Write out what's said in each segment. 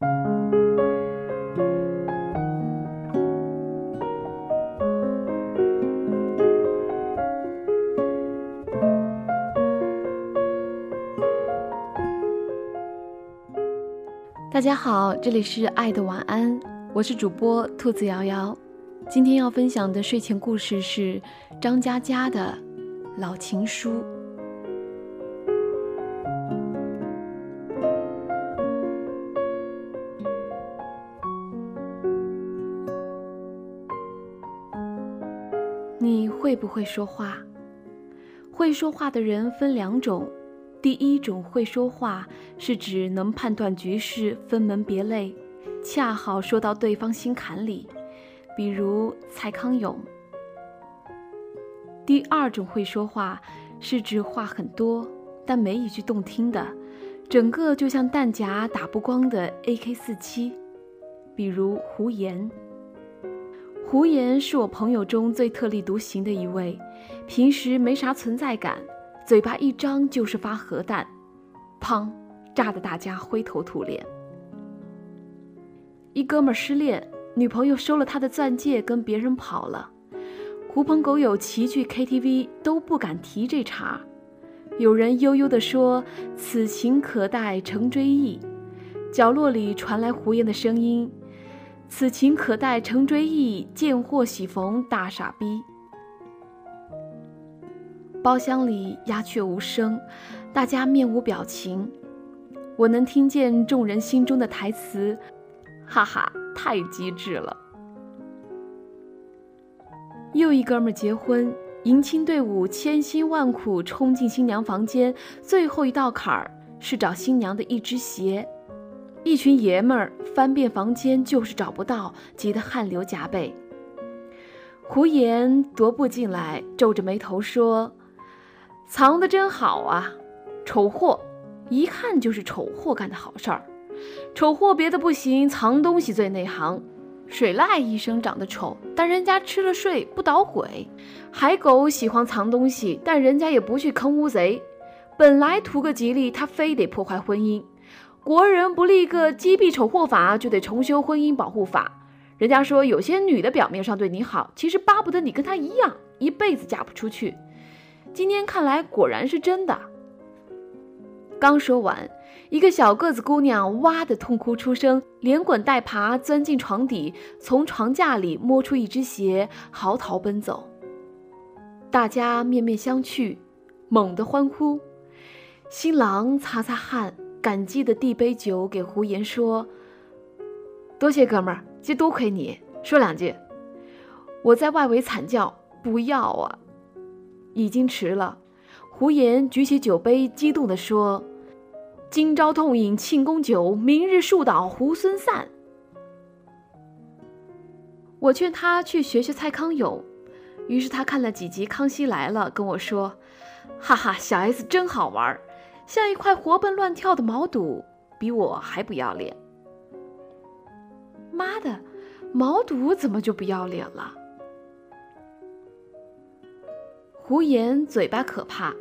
大家好，这里是爱的晚安，我是主播兔子瑶瑶。今天要分享的睡前故事是张嘉佳的《老情书》。会说话？会说话的人分两种。第一种会说话，是指能判断局势、分门别类，恰好说到对方心坎里，比如蔡康永。第二种会说话，是指话很多，但没一句动听的，整个就像弹夹打不光的 AK-47，比如胡言。胡言是我朋友中最特立独行的一位，平时没啥存在感。嘴巴一张就是发核弹，砰，炸得大家灰头土脸。一哥们失恋，女朋友收了他的钻戒，跟别人跑了。狐朋狗友齐聚 KTV，都不敢提这茬。有人悠悠地说：“此情可待成追忆。”角落里传来胡言的声音：“此情可待成追忆，见货喜逢大傻逼。”包厢里鸦雀无声，大家面无表情。我能听见众人心中的台词：“哈哈，太机智了。”又一哥们结婚，迎亲队伍千辛万苦冲进新娘房间，最后一道坎儿是找新娘的一只鞋。一群爷们儿翻遍房间就是找不到，急得汗流浃背。胡言踱步进来，皱着眉头说。藏的真好啊，丑货，一看就是丑货干的好事儿。丑货别的不行，藏东西最内行。水濑医生长得丑，但人家吃了睡不捣鬼。海狗喜欢藏东西，但人家也不去坑乌贼。本来图个吉利，他非得破坏婚姻。国人不立个击毙丑货法，就得重修婚姻保护法。人家说有些女的表面上对你好，其实巴不得你跟她一样，一辈子嫁不出去。今天看来果然是真的。刚说完，一个小个子姑娘哇的痛哭出声，连滚带爬钻进床底，从床架里摸出一只鞋，嚎啕奔走。大家面面相觑，猛地欢呼。新郎擦擦汗，感激的递杯酒给胡言，说：“多谢哥们儿，这多亏你，说两句。”我在外围惨叫：“不要啊！”已经迟了，胡言举起酒杯，激动地说：“今朝痛饮庆功酒，明日树倒猢狲散。”我劝他去学学蔡康永，于是他看了几集《康熙来了》，跟我说：“哈哈，小 S 真好玩，像一块活蹦乱跳的毛肚，比我还不要脸。”妈的，毛肚怎么就不要脸了？胡言嘴巴可怕，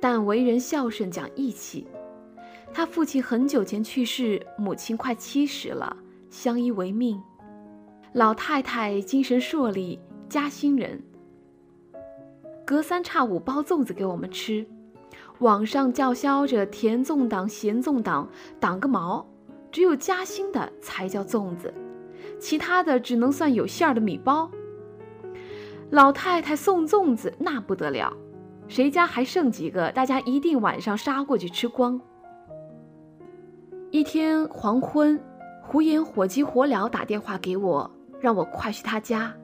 但为人孝顺讲义气。他父亲很久前去世，母亲快七十了，相依为命。老太太精神硕丽，嘉兴人，隔三差五包粽子给我们吃。网上叫嚣着甜粽党、咸粽党，党个毛！只有嘉兴的才叫粽子，其他的只能算有馅儿的米包。老太太送粽子那不得了，谁家还剩几个，大家一定晚上杀过去吃光。一天黄昏，胡言火急火燎打电话给我，让我快去他家。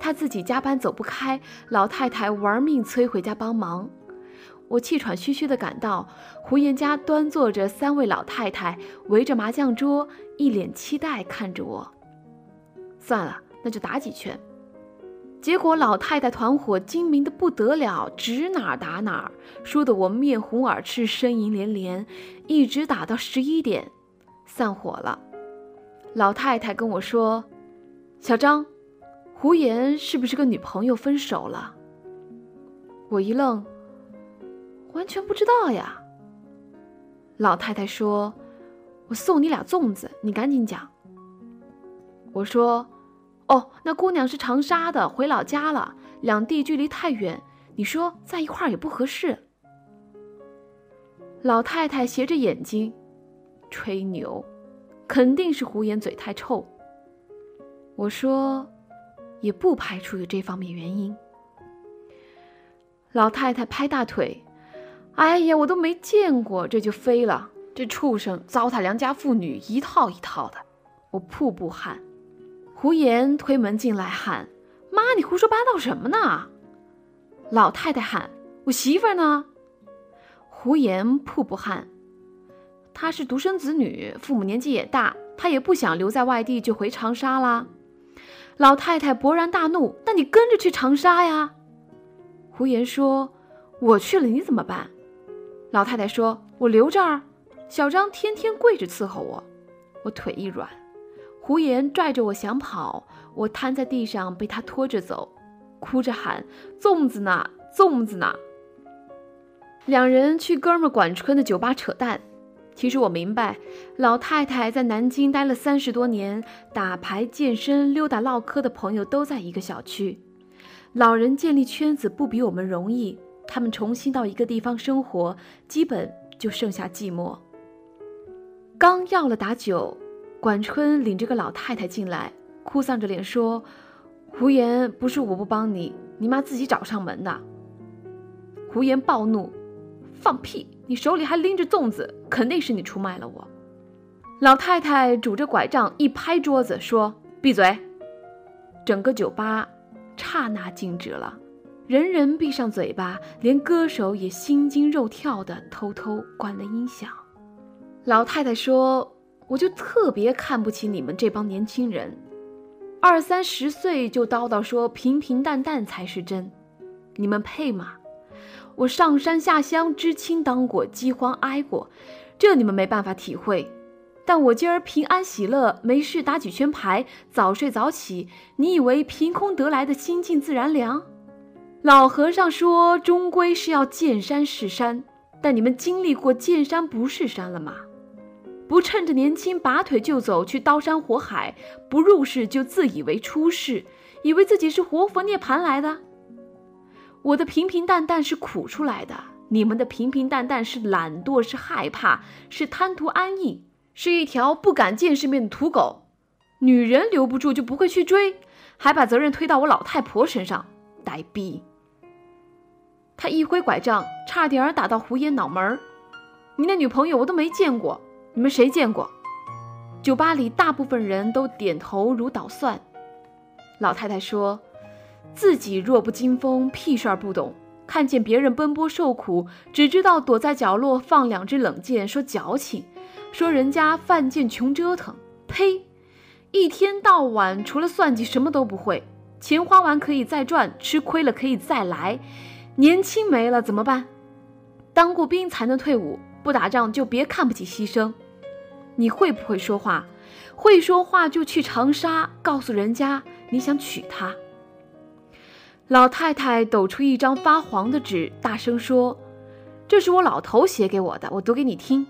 他自己加班走不开，老太太玩命催回家帮忙。我气喘吁吁地赶到胡言家，端坐着三位老太太围着麻将桌，一脸期待看着我。算了，那就打几圈。结果老太太团伙精明的不得了，指哪儿打哪儿，输得我面红耳赤，呻吟连连，一直打到十一点，散伙了。老太太跟我说：“小张，胡言是不是跟女朋友分手了？”我一愣，完全不知道呀。老太太说：“我送你俩粽子，你赶紧讲。我说：“哦，那姑娘是长沙的，回老家了，两地距离太远，你说在一块儿也不合适。”老太太斜着眼睛，吹牛，肯定是胡言嘴太臭。我说，也不排除有这方面原因。老太太拍大腿，哎呀，我都没见过，这就飞了。这畜生糟蹋良家妇女，一套一套的。我瀑布汗。胡言推门进来喊：“妈，你胡说八道什么呢？”老太太喊：“我媳妇呢？”胡言瀑布汗，她是独生子女，父母年纪也大，她也不想留在外地，就回长沙啦。老太太勃然大怒：“那你跟着去长沙呀！”胡言说：“我去了，你怎么办？”老太太说：“我留这儿。”小张天天跪着伺候我，我腿一软。胡言拽着我想跑，我瘫在地上被他拖着走，哭着喊：“粽子呢？粽子呢？”两人去哥们管春的酒吧扯淡。其实我明白，老太太在南京待了三十多年，打牌、健身、溜达、唠嗑的朋友都在一个小区。老人建立圈子不比我们容易，他们重新到一个地方生活，基本就剩下寂寞。刚要了打酒，管春领着个老太太进来，哭丧着脸说：“胡言，不是我不帮你，你妈自己找上门的。”胡言暴怒。放屁！你手里还拎着粽子，肯定是你出卖了我。老太太拄着拐杖一拍桌子说：“闭嘴！”整个酒吧刹那静止了，人人闭上嘴巴，连歌手也心惊肉跳的偷偷关了音响。老太太说：“我就特别看不起你们这帮年轻人，二三十岁就叨叨说平平淡淡才是真，你们配吗？”我上山下乡，知青当过，饥荒挨过，这你们没办法体会。但我今儿平安喜乐，没事打几圈牌，早睡早起，你以为凭空得来的心静自然凉？老和尚说，终归是要见山是山，但你们经历过见山不是山了吗？不趁着年轻拔腿就走去刀山火海，不入世就自以为出世，以为自己是活佛涅槃来的。我的平平淡淡是苦出来的，你们的平平淡淡是懒惰，是害怕，是贪图安逸，是一条不敢见世面的土狗。女人留不住就不会去追，还把责任推到我老太婆身上，呆逼！他一挥拐杖，差点打到胡爷脑门儿。你那女朋友我都没见过，你们谁见过？酒吧里大部分人都点头如捣蒜。老太太说。自己弱不禁风，屁事儿不懂；看见别人奔波受苦，只知道躲在角落放两只冷箭，说矫情，说人家犯贱穷折腾。呸！一天到晚除了算计什么都不会。钱花完可以再赚，吃亏了可以再来。年轻没了怎么办？当过兵才能退伍，不打仗就别看不起牺牲。你会不会说话？会说话就去长沙，告诉人家你想娶她。老太太抖出一张发黄的纸，大声说：“这是我老头写给我的，我读给你听。”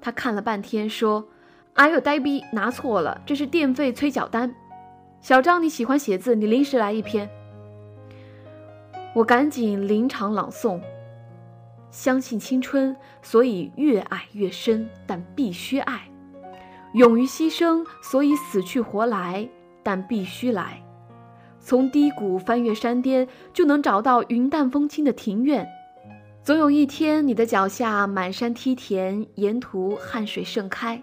他看了半天，说：“哎呦，呆逼，拿错了，这是电费催缴单。小张，你喜欢写字，你临时来一篇。”我赶紧临场朗诵：“相信青春，所以越爱越深，但必须爱；勇于牺牲，所以死去活来，但必须来。”从低谷翻越山巅，就能找到云淡风轻的庭院。总有一天，你的脚下满山梯田，沿途汗水盛开。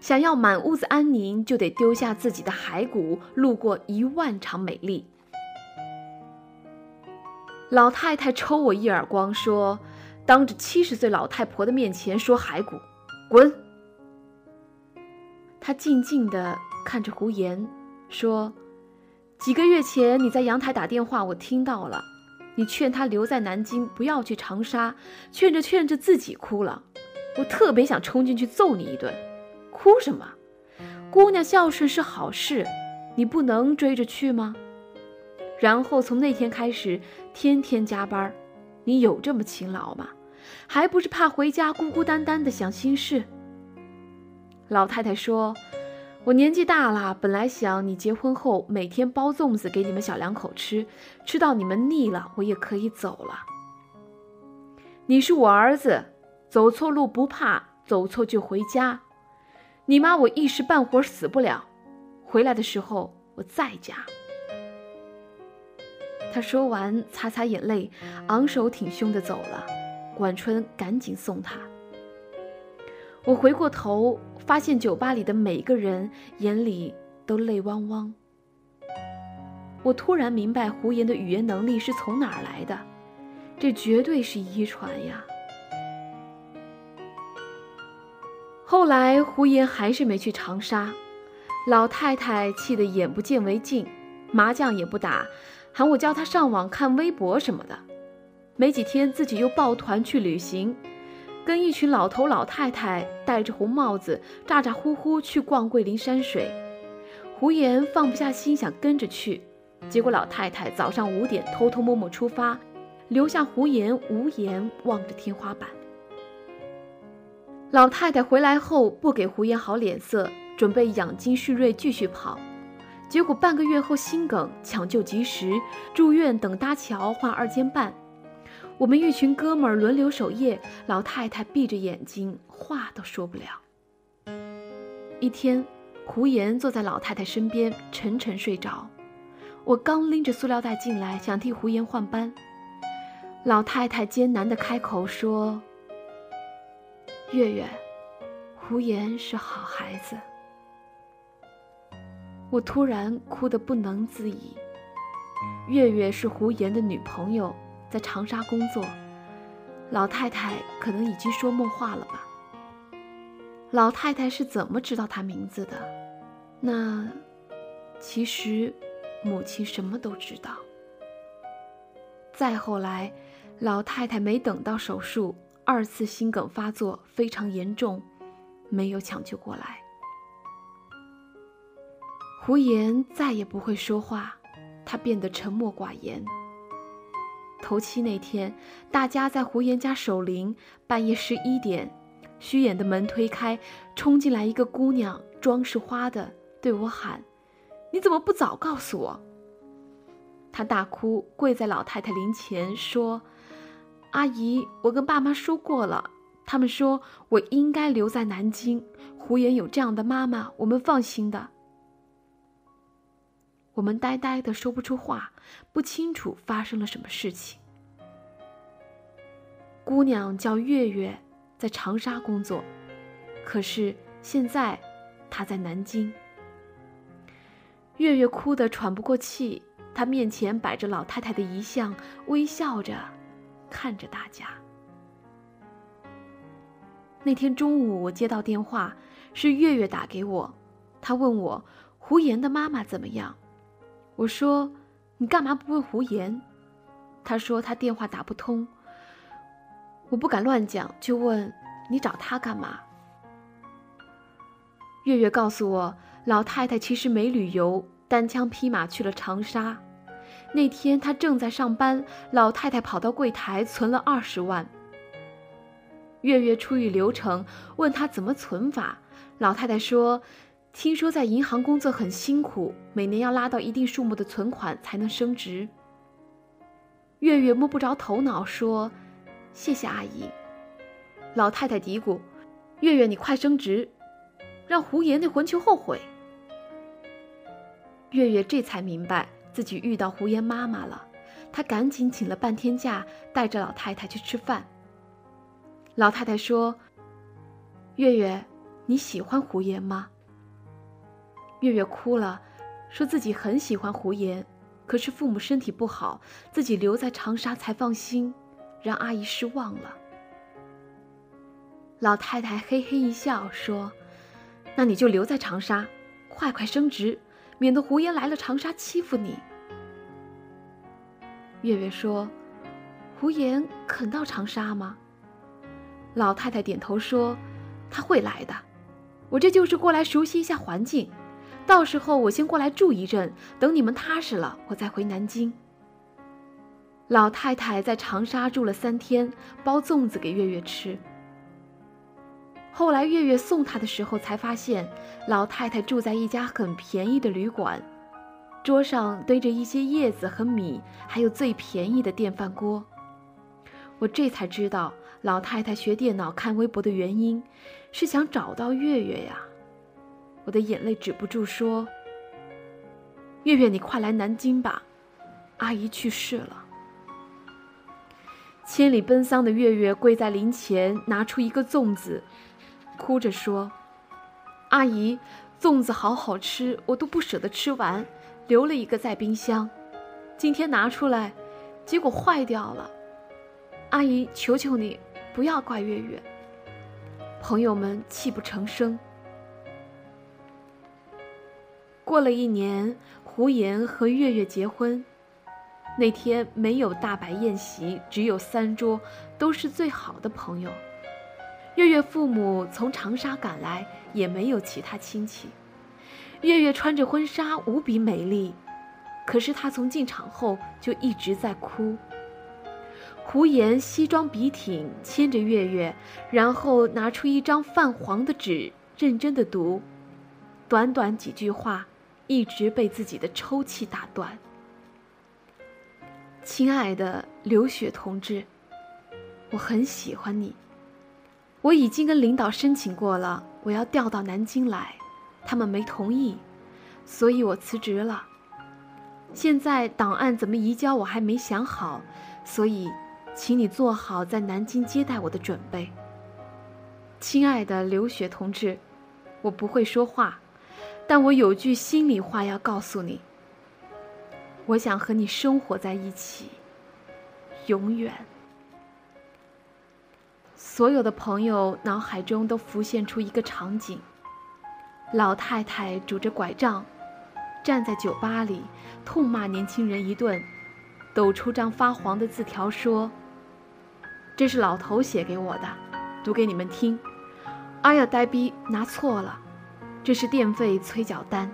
想要满屋子安宁，就得丢下自己的骸骨，路过一万场美丽。老太太抽我一耳光，说：“当着七十岁老太婆的面前说骸骨，滚！”她静静地看着胡言，说。几个月前，你在阳台打电话，我听到了。你劝他留在南京，不要去长沙，劝着劝着自己哭了。我特别想冲进去揍你一顿。哭什么？姑娘孝顺是好事，你不能追着去吗？然后从那天开始，天天加班。你有这么勤劳吗？还不是怕回家孤孤单单的想心事？老太太说：“我年纪大了，本来想你结婚后每天包粽子给你们小两口吃，吃到你们腻了，我也可以走了。你是我儿子，走错路不怕，走错就回家。你妈我一时半会儿死不了，回来的时候我在家。”他说完，擦擦眼泪，昂首挺胸的走了。管春赶紧送他。我回过头，发现酒吧里的每个人眼里都泪汪汪。我突然明白胡言的语言能力是从哪儿来的，这绝对是遗传呀。后来胡言还是没去长沙，老太太气得眼不见为净，麻将也不打，喊我教她上网看微博什么的。没几天，自己又抱团去旅行。跟一群老头老太太戴着红帽子，咋咋呼呼去逛桂林山水。胡言放不下心，想跟着去，结果老太太早上五点偷偷摸摸出发，留下胡言无言望着天花板。老太太回来后不给胡言好脸色，准备养精蓄锐继续跑，结果半个月后心梗抢救及时，住院等搭桥换二尖瓣。我们一群哥们儿轮流守夜，老太太闭着眼睛，话都说不了。一天，胡言坐在老太太身边，沉沉睡着。我刚拎着塑料袋进来，想替胡言换班，老太太艰难地开口说：“月月，胡言是好孩子。”我突然哭得不能自已。月月是胡言的女朋友。在长沙工作，老太太可能已经说梦话了吧？老太太是怎么知道他名字的？那其实母亲什么都知道。再后来，老太太没等到手术，二次心梗发作非常严重，没有抢救过来。胡言再也不会说话，他变得沉默寡言。头七那天，大家在胡言家守灵。半夜十一点，虚掩的门推开，冲进来一个姑娘，妆是花的，对我喊：“你怎么不早告诉我？”她大哭，跪在老太太灵前说：“阿姨，我跟爸妈说过了，他们说我应该留在南京。胡言有这样的妈妈，我们放心的。”我们呆呆的说不出话，不清楚发生了什么事情。姑娘叫月月，在长沙工作，可是现在她在南京。月月哭得喘不过气，她面前摆着老太太的遗像，微笑着看着大家。那天中午，我接到电话，是月月打给我，她问我胡言的妈妈怎么样。我说：“你干嘛不问胡言？”他说：“他电话打不通。”我不敢乱讲，就问：“你找他干嘛？”月月告诉我，老太太其实没旅游，单枪匹马去了长沙。那天她正在上班，老太太跑到柜台存了二十万。月月出于流程，问他怎么存法，老太太说。听说在银行工作很辛苦，每年要拉到一定数目的存款才能升职。月月摸不着头脑，说：“谢谢阿姨。”老太太嘀咕：“月月，你快升职，让胡爷那混球后悔。”月月这才明白自己遇到胡言妈妈了，她赶紧请了半天假，带着老太太去吃饭。老太太说：“月月，你喜欢胡言吗？”月月哭了，说自己很喜欢胡言，可是父母身体不好，自己留在长沙才放心，让阿姨失望了。老太太嘿嘿一笑说：“那你就留在长沙，快快升职，免得胡言来了长沙欺负你。”月月说：“胡言肯到长沙吗？”老太太点头说：“他会来的，我这就是过来熟悉一下环境。”到时候我先过来住一阵，等你们踏实了，我再回南京。老太太在长沙住了三天，包粽子给月月吃。后来月月送他的时候，才发现老太太住在一家很便宜的旅馆，桌上堆着一些叶子和米，还有最便宜的电饭锅。我这才知道，老太太学电脑、看微博的原因，是想找到月月呀。我的眼泪止不住，说：“月月，你快来南京吧，阿姨去世了。”千里奔丧的月月跪在灵前，拿出一个粽子。哭着说：“阿姨，粽子好好吃，我都不舍得吃完，留了一个在冰箱。今天拿出来，结果坏掉了。阿姨，求求你，不要怪月月。”朋友们泣不成声。过了一年，胡言和月月结婚，那天没有大摆宴席，只有三桌，都是最好的朋友。月月父母从长沙赶来，也没有其他亲戚。月月穿着婚纱，无比美丽，可是她从进场后就一直在哭。胡言西装笔挺，牵着月月，然后拿出一张泛黄的纸，认真的读。短短几句话，一直被自己的抽泣打断。亲爱的刘雪同志，我很喜欢你。我已经跟领导申请过了，我要调到南京来，他们没同意，所以我辞职了。现在档案怎么移交我还没想好，所以，请你做好在南京接待我的准备。亲爱的刘雪同志，我不会说话，但我有句心里话要告诉你。我想和你生活在一起，永远。所有的朋友脑海中都浮现出一个场景：老太太拄着拐杖，站在酒吧里，痛骂年轻人一顿，抖出张发黄的字条说：“这是老头写给我的，读给你们听。哎呀，呆逼，拿错了，这是电费催缴单。”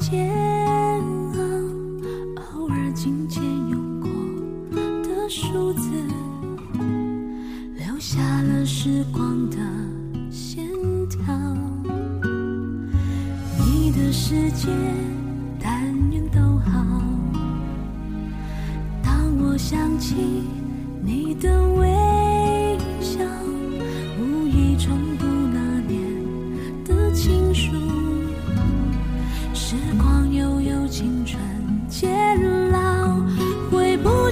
结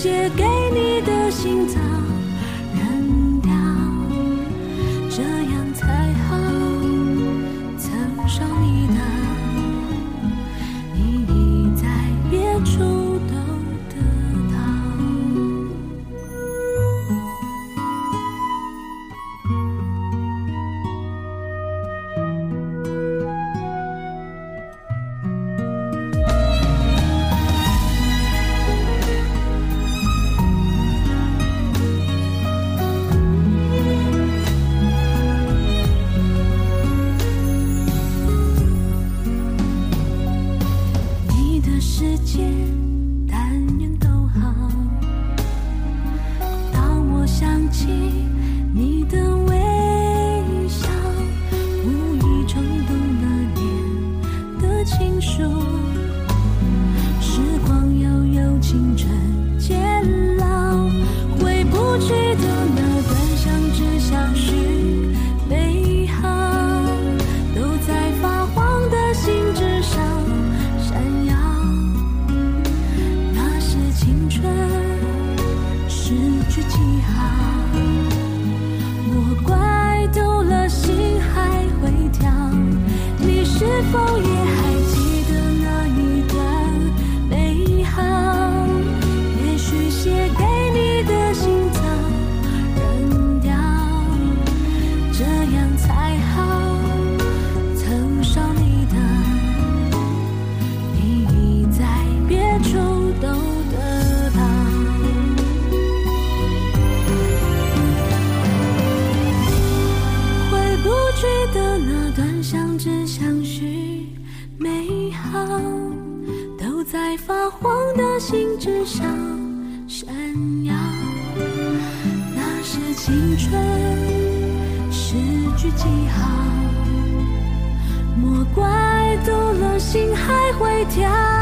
写给你的信早。起你的跳